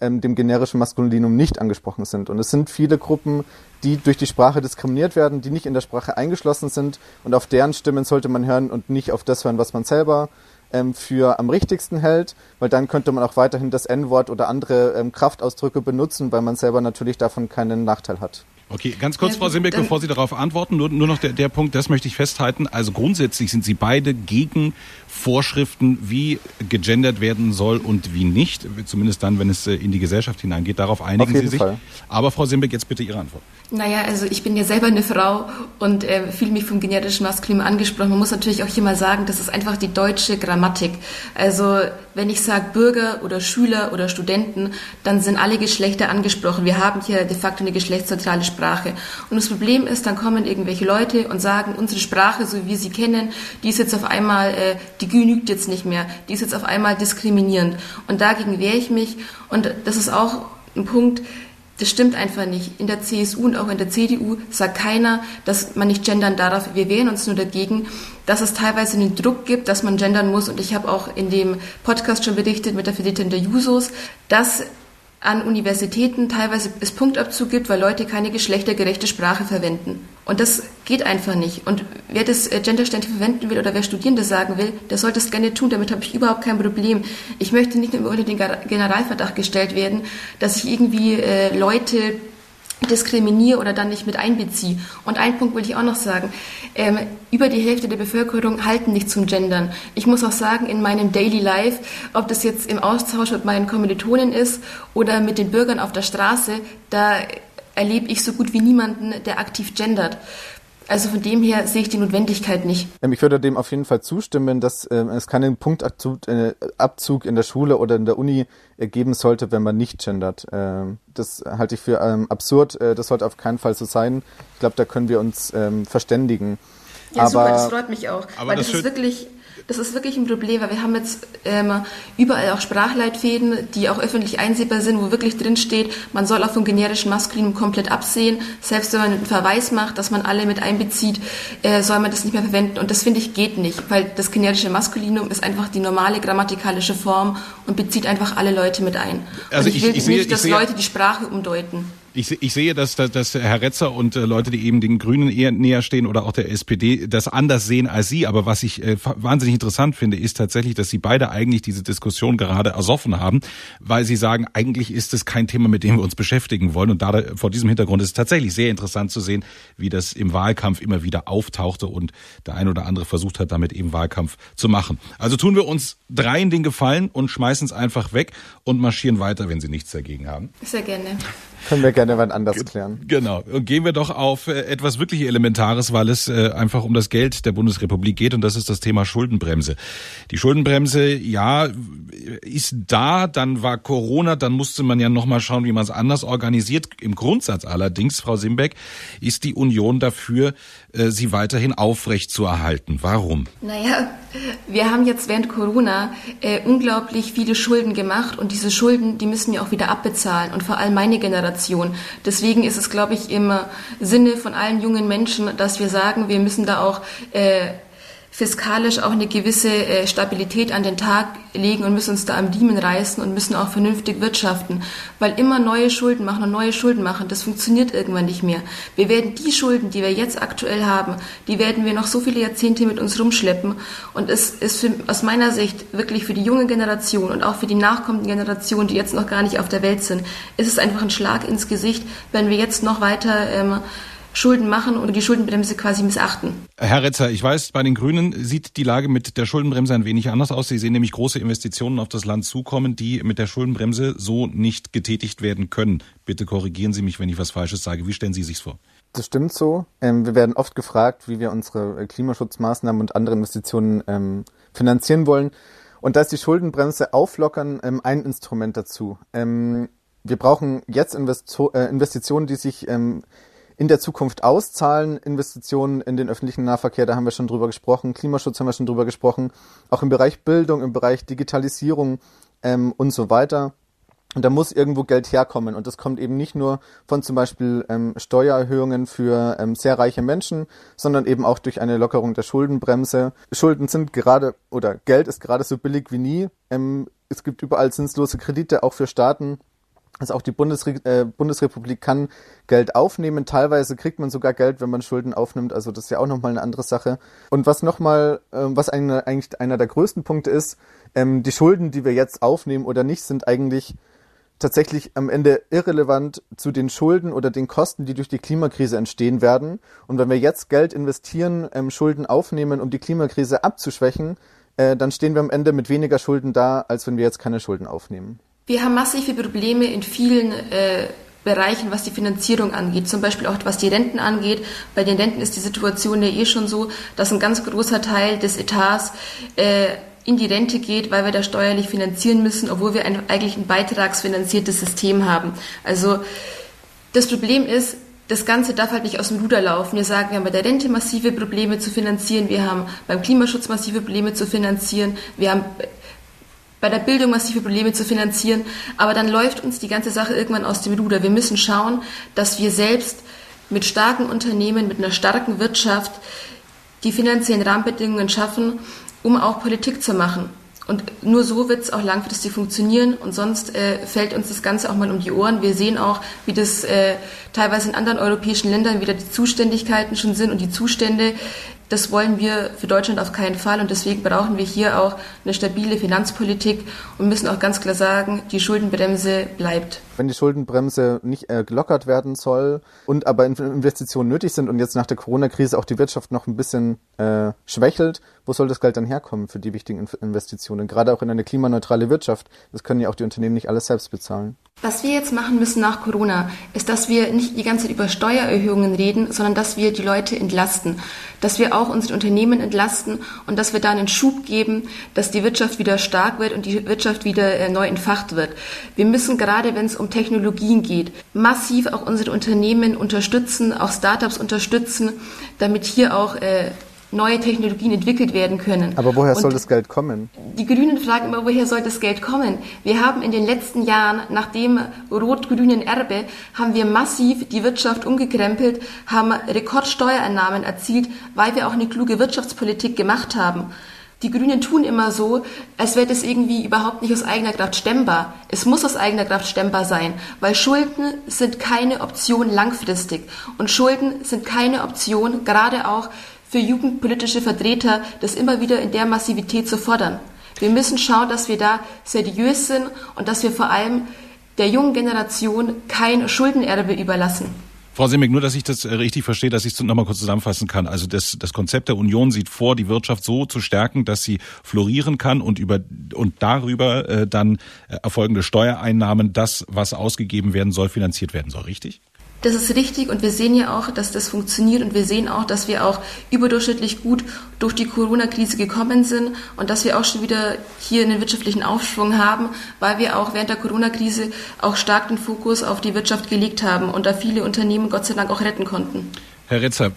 ähm, dem generischen Maskulinum nicht angesprochen sind. Und es sind viele Gruppen, die durch die Sprache diskriminiert werden, die nicht in der Sprache eingeschlossen sind und auf deren Stimmen sollte man hören und nicht auf das hören, was man selber ähm, für am richtigsten hält, weil dann könnte man auch weiterhin das N-Wort oder andere ähm, Kraftausdrücke benutzen, weil man selber natürlich davon keinen Nachteil hat. Okay, ganz kurz, ja, Frau Simbeck, bevor Sie darauf antworten, nur, nur noch der, der Punkt, das möchte ich festhalten. Also grundsätzlich sind Sie beide gegen Vorschriften, wie gegendert werden soll und wie nicht, zumindest dann, wenn es äh, in die Gesellschaft hineingeht. Darauf einigen Sie sich. Fall. Aber Frau Simbeck, jetzt bitte Ihre Antwort. Naja, also ich bin ja selber eine Frau und äh, fühle mich vom generischen Maskulin angesprochen. Man muss natürlich auch hier mal sagen, das ist einfach die deutsche Grammatik. Also wenn ich sage Bürger oder Schüler oder Studenten, dann sind alle Geschlechter angesprochen. Wir haben hier de facto eine geschlechtsneutrale Sprache. Sprache. Und das Problem ist, dann kommen irgendwelche Leute und sagen, unsere Sprache, so wie wir sie kennen, die ist jetzt auf einmal, äh, die genügt jetzt nicht mehr, die ist jetzt auf einmal diskriminierend. Und dagegen wehre ich mich. Und das ist auch ein Punkt, das stimmt einfach nicht. In der CSU und auch in der CDU sagt keiner, dass man nicht gendern darf. Wir wehren uns nur dagegen, dass es teilweise den Druck gibt, dass man gendern muss. Und ich habe auch in dem Podcast schon berichtet mit der Vertreterin der Jusos, dass an Universitäten teilweise es Punktabzug gibt, weil Leute keine geschlechtergerechte Sprache verwenden. Und das geht einfach nicht. Und wer das äh, genderständig verwenden will oder wer Studierende sagen will, der sollte es gerne tun. Damit habe ich überhaupt kein Problem. Ich möchte nicht nur unter den Generalverdacht gestellt werden, dass ich irgendwie äh, Leute diskriminiere oder dann nicht mit einbeziehe. Und einen Punkt will ich auch noch sagen. Ähm, über die Hälfte der Bevölkerung halten nicht zum Gendern. Ich muss auch sagen, in meinem Daily Life, ob das jetzt im Austausch mit meinen Kommilitonen ist oder mit den Bürgern auf der Straße, da erlebe ich so gut wie niemanden, der aktiv gendert. Also von dem her sehe ich die Notwendigkeit nicht. Ähm, ich würde dem auf jeden Fall zustimmen, dass ähm, es keinen Punktabzug äh, in der Schule oder in der Uni äh, geben sollte, wenn man nicht gendert. Ähm, das halte ich für absurd. Äh, das sollte auf keinen Fall so sein. Ich glaube, da können wir uns verständigen. Ja, aber, super, das freut mich auch. weil das, das ist wirklich das ist wirklich ein Problem, weil wir haben jetzt ähm, überall auch Sprachleitfäden, die auch öffentlich einsehbar sind, wo wirklich drin steht, man soll auch vom generischen Maskulinum komplett absehen. Selbst wenn man einen Verweis macht, dass man alle mit einbezieht, äh, soll man das nicht mehr verwenden. Und das finde ich geht nicht, weil das generische Maskulinum ist einfach die normale grammatikalische Form und bezieht einfach alle Leute mit ein. Also und ich, ich will ich sehe, nicht, dass Leute die Sprache umdeuten. Ich, ich sehe, dass, dass, dass Herr Retzer und äh, Leute, die eben den Grünen eher näher stehen oder auch der SPD, das anders sehen als Sie. Aber was ich äh, wahnsinnig interessant finde, ist tatsächlich, dass Sie beide eigentlich diese Diskussion gerade ersoffen haben, weil Sie sagen, eigentlich ist es kein Thema, mit dem wir uns beschäftigen wollen. Und da, vor diesem Hintergrund ist es tatsächlich sehr interessant zu sehen, wie das im Wahlkampf immer wieder auftauchte und der ein oder andere versucht hat, damit eben Wahlkampf zu machen. Also tun wir uns dreien den Gefallen und schmeißen es einfach weg und marschieren weiter, wenn Sie nichts dagegen haben. Sehr gerne. Können wir gerne wann anders klären. Genau. Und gehen wir doch auf äh, etwas wirklich Elementares, weil es äh, einfach um das Geld der Bundesrepublik geht und das ist das Thema Schuldenbremse. Die Schuldenbremse, ja, ist da, dann war Corona, dann musste man ja nochmal schauen, wie man es anders organisiert. Im Grundsatz allerdings, Frau Simbeck, ist die Union dafür, äh, sie weiterhin aufrecht zu erhalten. Warum? Naja, wir haben jetzt während Corona äh, unglaublich viele Schulden gemacht und diese Schulden, die müssen wir auch wieder abbezahlen und vor allem meine Generation. Deswegen ist es, glaube ich, im Sinne von allen jungen Menschen, dass wir sagen, wir müssen da auch äh, fiskalisch auch eine gewisse äh, Stabilität an den Tag legen und müssen uns da am Riemen reißen und müssen auch vernünftig wirtschaften. Weil immer neue Schulden machen und neue Schulden machen, das funktioniert irgendwann nicht mehr. Wir werden die Schulden, die wir jetzt aktuell haben, die werden wir noch so viele Jahrzehnte mit uns rumschleppen. Und es ist für, aus meiner Sicht wirklich für die junge Generation und auch für die nachkommenden Generationen, die jetzt noch gar nicht auf der Welt sind, ist es einfach ein Schlag ins Gesicht, wenn wir jetzt noch weiter ähm, Schulden machen oder die Schuldenbremse quasi missachten. Herr Retzer, ich weiß, bei den Grünen sieht die Lage mit der Schuldenbremse ein wenig anders aus. Sie sehen nämlich große Investitionen auf das Land zukommen, die mit der Schuldenbremse so nicht getätigt werden können. Bitte korrigieren Sie mich, wenn ich was Falsches sage. Wie stellen Sie sich vor? Das stimmt so. Ähm, wir werden oft gefragt, wie wir unsere äh, Klimaschutzmaßnahmen und andere Investitionen ähm, finanzieren wollen. Und da ist die Schuldenbremse auflockern ähm, ein Instrument dazu. wir brauchen jetzt äh, Investitionen, die sich in der Zukunft auszahlen. Investitionen in den öffentlichen Nahverkehr, da haben wir schon drüber gesprochen. Klimaschutz haben wir schon drüber gesprochen. Auch im Bereich Bildung, im Bereich Digitalisierung ähm, und so weiter. Und da muss irgendwo Geld herkommen. Und das kommt eben nicht nur von zum Beispiel ähm, Steuererhöhungen für ähm, sehr reiche Menschen, sondern eben auch durch eine Lockerung der Schuldenbremse. Schulden sind gerade oder Geld ist gerade so billig wie nie. Ähm, es gibt überall zinslose Kredite, auch für Staaten. Also auch die Bundesre äh, Bundesrepublik kann Geld aufnehmen. Teilweise kriegt man sogar Geld, wenn man Schulden aufnimmt. Also das ist ja auch nochmal eine andere Sache. Und was nochmal, äh, was eine, eigentlich einer der größten Punkte ist, ähm, die Schulden, die wir jetzt aufnehmen oder nicht, sind eigentlich tatsächlich am Ende irrelevant zu den Schulden oder den Kosten, die durch die Klimakrise entstehen werden. Und wenn wir jetzt Geld investieren, ähm, Schulden aufnehmen, um die Klimakrise abzuschwächen, äh, dann stehen wir am Ende mit weniger Schulden da, als wenn wir jetzt keine Schulden aufnehmen. Wir haben massive Probleme in vielen äh, Bereichen, was die Finanzierung angeht, zum Beispiel auch was die Renten angeht. Bei den Renten ist die Situation ja eh schon so, dass ein ganz großer Teil des Etats äh, in die Rente geht, weil wir da steuerlich finanzieren müssen, obwohl wir ein, eigentlich ein beitragsfinanziertes System haben. Also das Problem ist, das Ganze darf halt nicht aus dem Ruder laufen. Wir sagen, wir haben bei der Rente massive Probleme zu finanzieren, wir haben beim Klimaschutz massive Probleme zu finanzieren, wir haben bei der Bildung massive Probleme zu finanzieren, aber dann läuft uns die ganze Sache irgendwann aus dem Ruder. Wir müssen schauen, dass wir selbst mit starken Unternehmen, mit einer starken Wirtschaft die finanziellen Rahmenbedingungen schaffen, um auch Politik zu machen. Und nur so wird es auch langfristig funktionieren und sonst äh, fällt uns das Ganze auch mal um die Ohren. Wir sehen auch, wie das äh, teilweise in anderen europäischen Ländern wieder die Zuständigkeiten schon sind und die Zustände. Das wollen wir für Deutschland auf keinen Fall und deswegen brauchen wir hier auch eine stabile Finanzpolitik und müssen auch ganz klar sagen, die Schuldenbremse bleibt. Wenn die Schuldenbremse nicht äh, gelockert werden soll und aber Investitionen nötig sind und jetzt nach der Corona-Krise auch die Wirtschaft noch ein bisschen äh, schwächelt, wo soll das Geld dann herkommen für die wichtigen Investitionen? Gerade auch in eine klimaneutrale Wirtschaft. Das können ja auch die Unternehmen nicht alles selbst bezahlen. Was wir jetzt machen müssen nach Corona, ist, dass wir nicht die ganze Zeit über Steuererhöhungen reden, sondern dass wir die Leute entlasten, dass wir auch unsere Unternehmen entlasten und dass wir da einen Schub geben, dass die Wirtschaft wieder stark wird und die Wirtschaft wieder äh, neu entfacht wird. Wir müssen gerade, wenn es um Technologien geht, massiv auch unsere Unternehmen unterstützen, auch Startups unterstützen, damit hier auch äh, neue Technologien entwickelt werden können. Aber woher und soll das Geld kommen? Die Grünen fragen immer, woher soll das Geld kommen? Wir haben in den letzten Jahren, nach dem rot-grünen Erbe, haben wir massiv die Wirtschaft umgekrempelt, haben Rekordsteuereinnahmen erzielt, weil wir auch eine kluge Wirtschaftspolitik gemacht haben. Die Grünen tun immer so, als wäre das irgendwie überhaupt nicht aus eigener Kraft stemmbar. Es muss aus eigener Kraft stemmbar sein, weil Schulden sind keine Option langfristig. Und Schulden sind keine Option, gerade auch für jugendpolitische Vertreter, das immer wieder in der Massivität zu fordern. Wir müssen schauen, dass wir da seriös sind und dass wir vor allem der jungen Generation kein Schuldenerbe überlassen. Frau Simick, nur, dass ich das äh, richtig verstehe, dass ich es nochmal kurz zusammenfassen kann. Also das, das Konzept der Union sieht vor, die Wirtschaft so zu stärken, dass sie florieren kann und über und darüber äh, dann äh, erfolgende Steuereinnahmen, das, was ausgegeben werden soll, finanziert werden soll. Richtig? Das ist richtig und wir sehen ja auch, dass das funktioniert und wir sehen auch, dass wir auch überdurchschnittlich gut durch die Corona-Krise gekommen sind und dass wir auch schon wieder hier einen wirtschaftlichen Aufschwung haben, weil wir auch während der Corona-Krise auch stark den Fokus auf die Wirtschaft gelegt haben und da viele Unternehmen Gott sei Dank auch retten konnten. Herr Retzer,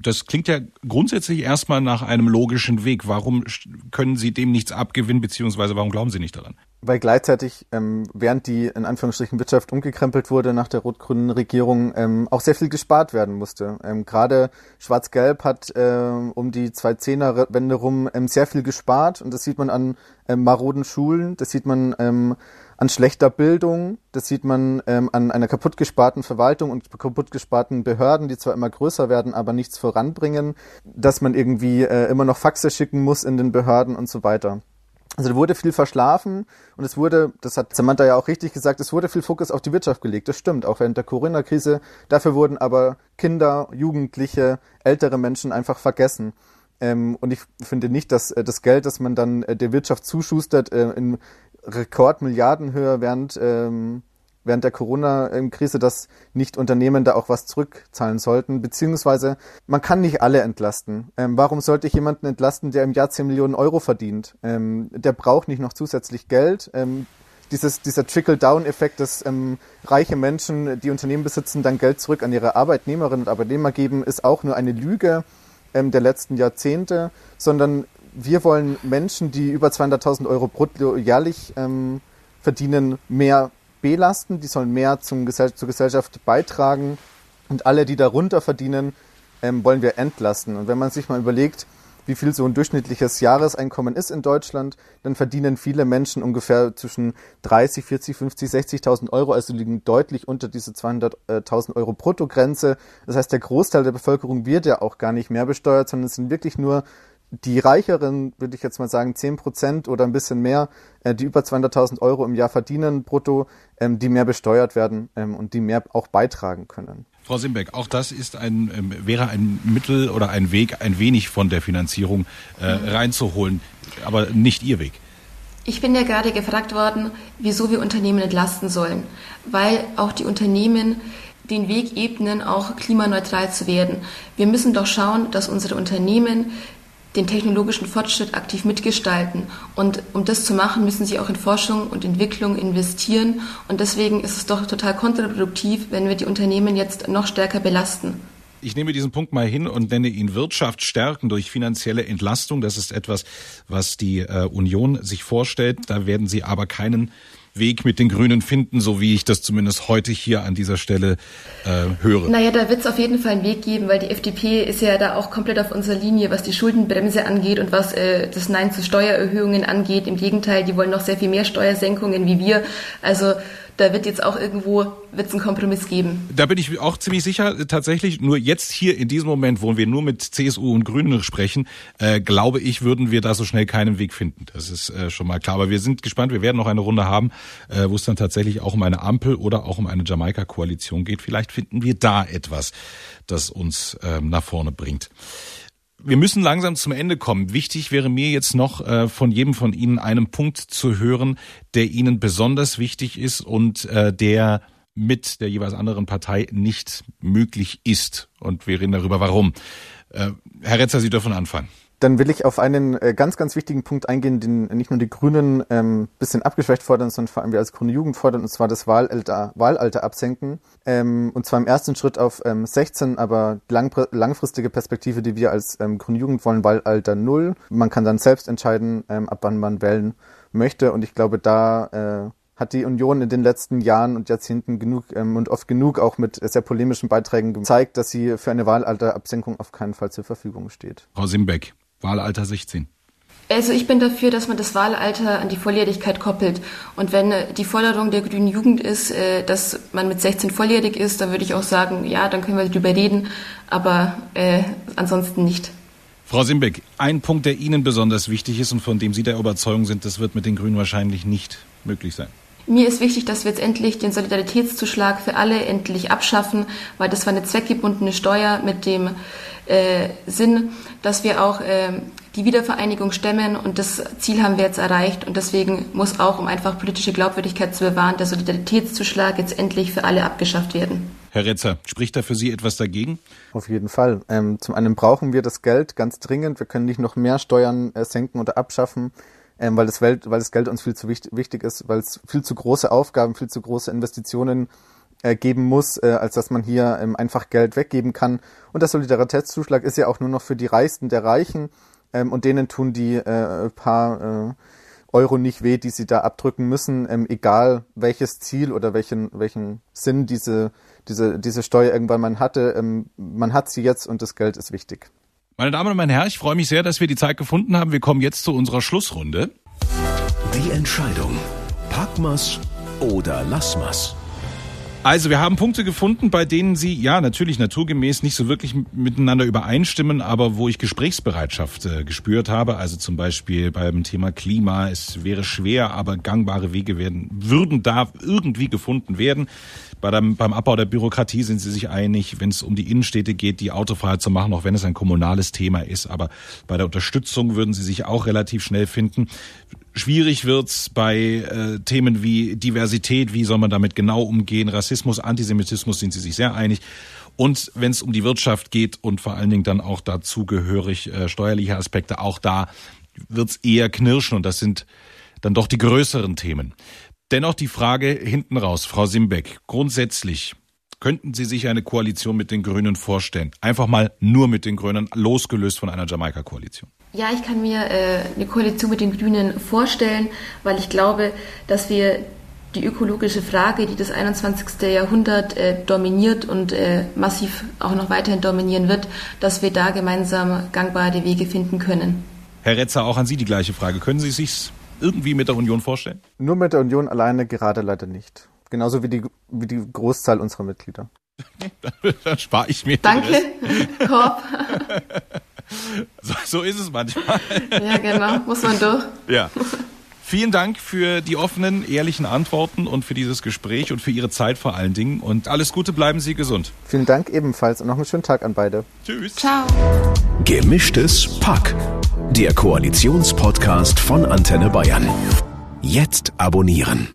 das klingt ja grundsätzlich erstmal nach einem logischen Weg. Warum können Sie dem nichts abgewinnen, beziehungsweise warum glauben Sie nicht daran? Weil gleichzeitig, ähm, während die in Anführungsstrichen Wirtschaft umgekrempelt wurde nach der rot-grünen Regierung, ähm, auch sehr viel gespart werden musste. Ähm, Gerade Schwarz-Gelb hat ähm, um die 2010er-Wende rum ähm, sehr viel gespart und das sieht man an ähm, maroden Schulen, das sieht man ähm, an schlechter Bildung, das sieht man ähm, an einer kaputtgesparten Verwaltung und kaputtgesparten Behörden, die zwar immer größer werden, aber nichts voranbringen, dass man irgendwie äh, immer noch Faxe schicken muss in den Behörden und so weiter. Also da wurde viel verschlafen und es wurde, das hat Samantha ja auch richtig gesagt, es wurde viel Fokus auf die Wirtschaft gelegt. Das stimmt, auch während der Corona-Krise. Dafür wurden aber Kinder, Jugendliche, ältere Menschen einfach vergessen. Ähm, und ich finde nicht, dass äh, das Geld, das man dann äh, der Wirtschaft zuschustert, äh, in Rekordmilliardenhöhe während, ähm, während der Corona-Krise, dass nicht Unternehmen da auch was zurückzahlen sollten, beziehungsweise man kann nicht alle entlasten. Ähm, warum sollte ich jemanden entlasten, der im Jahr 10 Millionen Euro verdient? Ähm, der braucht nicht noch zusätzlich Geld. Ähm, dieses, dieser Trickle-Down-Effekt, dass ähm, reiche Menschen, die Unternehmen besitzen, dann Geld zurück an ihre Arbeitnehmerinnen und Arbeitnehmer geben, ist auch nur eine Lüge ähm, der letzten Jahrzehnte, sondern wir wollen Menschen, die über 200.000 Euro brutto jährlich ähm, verdienen, mehr belasten. Die sollen mehr zum Gesell zur Gesellschaft beitragen. Und alle, die darunter verdienen, ähm, wollen wir entlasten. Und wenn man sich mal überlegt, wie viel so ein durchschnittliches Jahreseinkommen ist in Deutschland, dann verdienen viele Menschen ungefähr zwischen 30, 40, 50, 60.000 Euro, also liegen deutlich unter diese 200.000 Euro Bruttogrenze. Das heißt, der Großteil der Bevölkerung wird ja auch gar nicht mehr besteuert, sondern es sind wirklich nur die reicheren, würde ich jetzt mal sagen, 10 Prozent oder ein bisschen mehr, äh, die über 200.000 Euro im Jahr verdienen brutto, ähm, die mehr besteuert werden ähm, und die mehr auch beitragen können. Frau Simbeck, auch das ist ein, ähm, wäre ein Mittel oder ein Weg, ein wenig von der Finanzierung äh, mhm. reinzuholen, aber nicht Ihr Weg. Ich bin ja gerade gefragt worden, wieso wir Unternehmen entlasten sollen, weil auch die Unternehmen den Weg ebnen, auch klimaneutral zu werden. Wir müssen doch schauen, dass unsere Unternehmen den technologischen Fortschritt aktiv mitgestalten. Und um das zu machen, müssen sie auch in Forschung und Entwicklung investieren. Und deswegen ist es doch total kontraproduktiv, wenn wir die Unternehmen jetzt noch stärker belasten. Ich nehme diesen Punkt mal hin und nenne ihn Wirtschaft stärken durch finanzielle Entlastung. Das ist etwas, was die äh, Union sich vorstellt. Da werden Sie aber keinen Weg mit den Grünen finden, so wie ich das zumindest heute hier an dieser Stelle äh, höre. Naja, da wird es auf jeden Fall einen Weg geben, weil die FDP ist ja da auch komplett auf unserer Linie, was die Schuldenbremse angeht und was äh, das Nein zu Steuererhöhungen angeht. Im Gegenteil, die wollen noch sehr viel mehr Steuersenkungen wie wir. Also da wird jetzt auch irgendwo wird's einen Kompromiss geben. Da bin ich auch ziemlich sicher, tatsächlich. Nur jetzt hier in diesem Moment, wo wir nur mit CSU und Grünen sprechen, äh, glaube ich, würden wir da so schnell keinen Weg finden. Das ist äh, schon mal klar. Aber wir sind gespannt. Wir werden noch eine Runde haben, äh, wo es dann tatsächlich auch um eine Ampel oder auch um eine Jamaika-Koalition geht. Vielleicht finden wir da etwas, das uns ähm, nach vorne bringt wir müssen langsam zum Ende kommen. Wichtig wäre mir jetzt noch äh, von jedem von Ihnen einen Punkt zu hören, der Ihnen besonders wichtig ist und äh, der mit der jeweils anderen Partei nicht möglich ist. Und wir reden darüber, warum. Äh, Herr Retzer, Sie dürfen anfangen. Dann will ich auf einen äh, ganz, ganz wichtigen Punkt eingehen, den nicht nur die Grünen ähm, bisschen abgeschwächt fordern, sondern vor allem wir als Grüne Jugend fordern, und zwar das Wahlalter, Wahlalter absenken. Ähm, und zwar im ersten Schritt auf ähm, 16, aber lang, langfristige Perspektive, die wir als ähm, Grüne Jugend wollen, Wahlalter 0. Man kann dann selbst entscheiden, ähm, ab wann man wählen möchte. Und ich glaube, da äh, hat die Union in den letzten Jahren und Jahrzehnten genug ähm, und oft genug auch mit sehr polemischen Beiträgen gezeigt, dass sie für eine Wahlalterabsenkung auf keinen Fall zur Verfügung steht. Frau Simbeck. Wahlalter 16. Also ich bin dafür, dass man das Wahlalter an die Volljährigkeit koppelt. Und wenn äh, die Forderung der grünen Jugend ist, äh, dass man mit 16 volljährig ist, dann würde ich auch sagen, ja, dann können wir darüber reden, aber äh, ansonsten nicht. Frau Simbeck, ein Punkt, der Ihnen besonders wichtig ist und von dem Sie der Überzeugung sind, das wird mit den Grünen wahrscheinlich nicht möglich sein. Mir ist wichtig, dass wir jetzt endlich den Solidaritätszuschlag für alle endlich abschaffen, weil das war eine zweckgebundene Steuer mit dem äh, Sinn, dass wir auch äh, die Wiedervereinigung stemmen und das Ziel haben wir jetzt erreicht und deswegen muss auch, um einfach politische Glaubwürdigkeit zu bewahren, der Solidaritätszuschlag jetzt endlich für alle abgeschafft werden. Herr Retzer, spricht da für Sie etwas dagegen? Auf jeden Fall. Ähm, zum einen brauchen wir das Geld ganz dringend. Wir können nicht noch mehr Steuern äh, senken oder abschaffen ähm, weil, das Welt, weil das Geld uns viel zu wichtig, wichtig ist, weil es viel zu große Aufgaben, viel zu große Investitionen äh, geben muss, äh, als dass man hier ähm, einfach Geld weggeben kann. Und der Solidaritätszuschlag ist ja auch nur noch für die Reichsten der Reichen ähm, und denen tun die äh, paar äh, Euro nicht weh, die sie da abdrücken müssen, ähm, egal welches Ziel oder welchen, welchen Sinn diese, diese, diese Steuer irgendwann mal hatte. Ähm, man hat sie jetzt und das Geld ist wichtig. Meine Damen und meine Herren, ich freue mich sehr, dass wir die Zeit gefunden haben. Wir kommen jetzt zu unserer Schlussrunde. Die Entscheidung. Packmas oder Lassmas? Also wir haben Punkte gefunden, bei denen Sie ja natürlich naturgemäß nicht so wirklich miteinander übereinstimmen, aber wo ich Gesprächsbereitschaft äh, gespürt habe. Also zum Beispiel beim Thema Klima. Es wäre schwer, aber gangbare Wege werden, würden da irgendwie gefunden werden. Bei dem, beim Abbau der Bürokratie sind Sie sich einig, wenn es um die Innenstädte geht, die Autofreiheit zu machen, auch wenn es ein kommunales Thema ist. Aber bei der Unterstützung würden Sie sich auch relativ schnell finden. Schwierig wird's bei äh, Themen wie Diversität, wie soll man damit genau umgehen, Rassismus, Antisemitismus sind sie sich sehr einig. Und wenn es um die Wirtschaft geht und vor allen Dingen dann auch dazugehörig äh, steuerliche Aspekte, auch da wird's eher knirschen und das sind dann doch die größeren Themen. Dennoch die Frage hinten raus, Frau Simbeck, grundsätzlich könnten Sie sich eine Koalition mit den Grünen vorstellen? Einfach mal nur mit den Grünen, losgelöst von einer Jamaika-Koalition. Ja, ich kann mir äh, eine Koalition mit den Grünen vorstellen, weil ich glaube, dass wir die ökologische Frage, die das 21. Jahrhundert äh, dominiert und äh, massiv auch noch weiterhin dominieren wird, dass wir da gemeinsam gangbare Wege finden können. Herr Retzer, auch an Sie die gleiche Frage. Können Sie sich irgendwie mit der Union vorstellen? Nur mit der Union alleine gerade leider nicht. Genauso wie die, wie die Großzahl unserer Mitglieder. dann spare ich mir. Danke, Korb. So, so ist es manchmal. Ja, genau. Muss man durch. Ja. Vielen Dank für die offenen, ehrlichen Antworten und für dieses Gespräch und für Ihre Zeit vor allen Dingen. Und alles Gute, bleiben Sie gesund. Vielen Dank ebenfalls und noch einen schönen Tag an beide. Tschüss. Ciao. Gemischtes Pack. Der Koalitionspodcast von Antenne Bayern. Jetzt abonnieren.